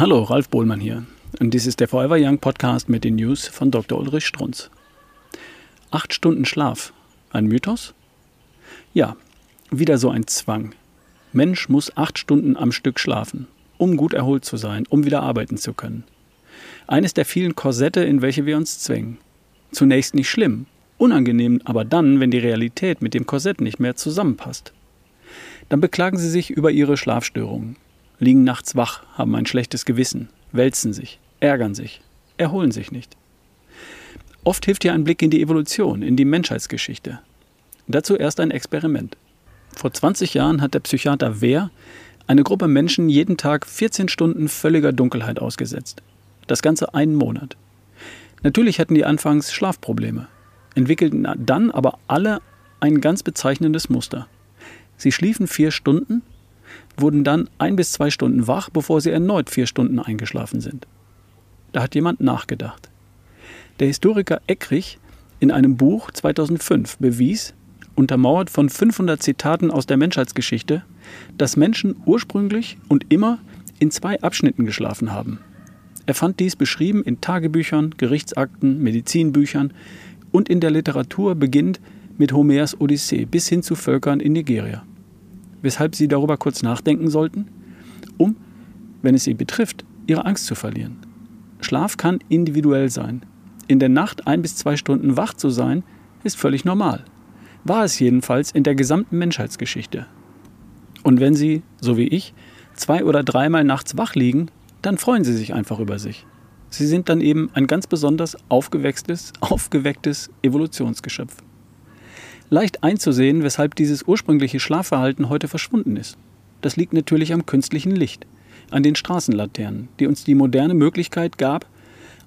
Hallo, Ralf Bohlmann hier. Und dies ist der Forever Young Podcast mit den News von Dr. Ulrich Strunz. Acht Stunden Schlaf. Ein Mythos? Ja, wieder so ein Zwang. Mensch muss acht Stunden am Stück schlafen, um gut erholt zu sein, um wieder arbeiten zu können. Eines der vielen Korsette, in welche wir uns zwängen. Zunächst nicht schlimm, unangenehm aber dann, wenn die Realität mit dem Korsett nicht mehr zusammenpasst. Dann beklagen sie sich über ihre Schlafstörungen, liegen nachts wach, haben ein schlechtes Gewissen, wälzen sich, ärgern sich, erholen sich nicht. Oft hilft hier ein Blick in die Evolution, in die Menschheitsgeschichte. Dazu erst ein Experiment. Vor 20 Jahren hat der Psychiater Wehr eine Gruppe Menschen jeden Tag 14 Stunden völliger Dunkelheit ausgesetzt. Das Ganze einen Monat. Natürlich hatten die anfangs Schlafprobleme, entwickelten dann aber alle ein ganz bezeichnendes Muster. Sie schliefen vier Stunden wurden dann ein bis zwei Stunden wach, bevor sie erneut vier Stunden eingeschlafen sind. Da hat jemand nachgedacht. Der Historiker Eckrich in einem Buch 2005 bewies, untermauert von 500 Zitaten aus der Menschheitsgeschichte, dass Menschen ursprünglich und immer in zwei Abschnitten geschlafen haben. Er fand dies beschrieben in Tagebüchern, Gerichtsakten, Medizinbüchern und in der Literatur beginnend mit Homers Odyssee bis hin zu Völkern in Nigeria weshalb Sie darüber kurz nachdenken sollten, um, wenn es Sie betrifft, Ihre Angst zu verlieren. Schlaf kann individuell sein. In der Nacht ein bis zwei Stunden wach zu sein, ist völlig normal. War es jedenfalls in der gesamten Menschheitsgeschichte. Und wenn Sie, so wie ich, zwei oder dreimal nachts wach liegen, dann freuen Sie sich einfach über sich. Sie sind dann eben ein ganz besonders aufgewecktes, aufgewecktes Evolutionsgeschöpf leicht einzusehen, weshalb dieses ursprüngliche Schlafverhalten heute verschwunden ist. Das liegt natürlich am künstlichen Licht, an den Straßenlaternen, die uns die moderne Möglichkeit gab,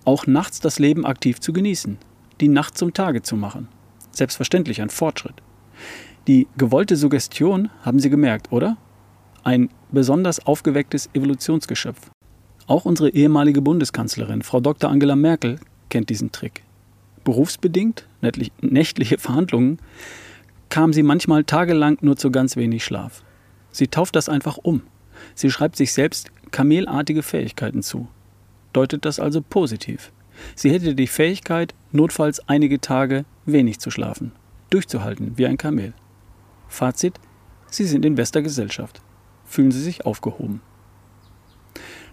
auch nachts das Leben aktiv zu genießen, die Nacht zum Tage zu machen. Selbstverständlich ein Fortschritt. Die gewollte Suggestion haben Sie gemerkt, oder? Ein besonders aufgewecktes Evolutionsgeschöpf. Auch unsere ehemalige Bundeskanzlerin, Frau Dr. Angela Merkel, kennt diesen Trick berufsbedingt, nächtliche Verhandlungen, kam sie manchmal tagelang nur zu ganz wenig Schlaf. Sie tauft das einfach um. Sie schreibt sich selbst kamelartige Fähigkeiten zu. Deutet das also positiv. Sie hätte die Fähigkeit, notfalls einige Tage wenig zu schlafen, durchzuhalten wie ein Kamel. Fazit: Sie sind in bester Gesellschaft. Fühlen Sie sich aufgehoben.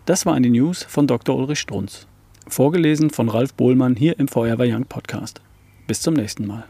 Das war eine News von Dr. Ulrich Strunz. Vorgelesen von Ralf Bohlmann hier im Forever Young Podcast. Bis zum nächsten Mal.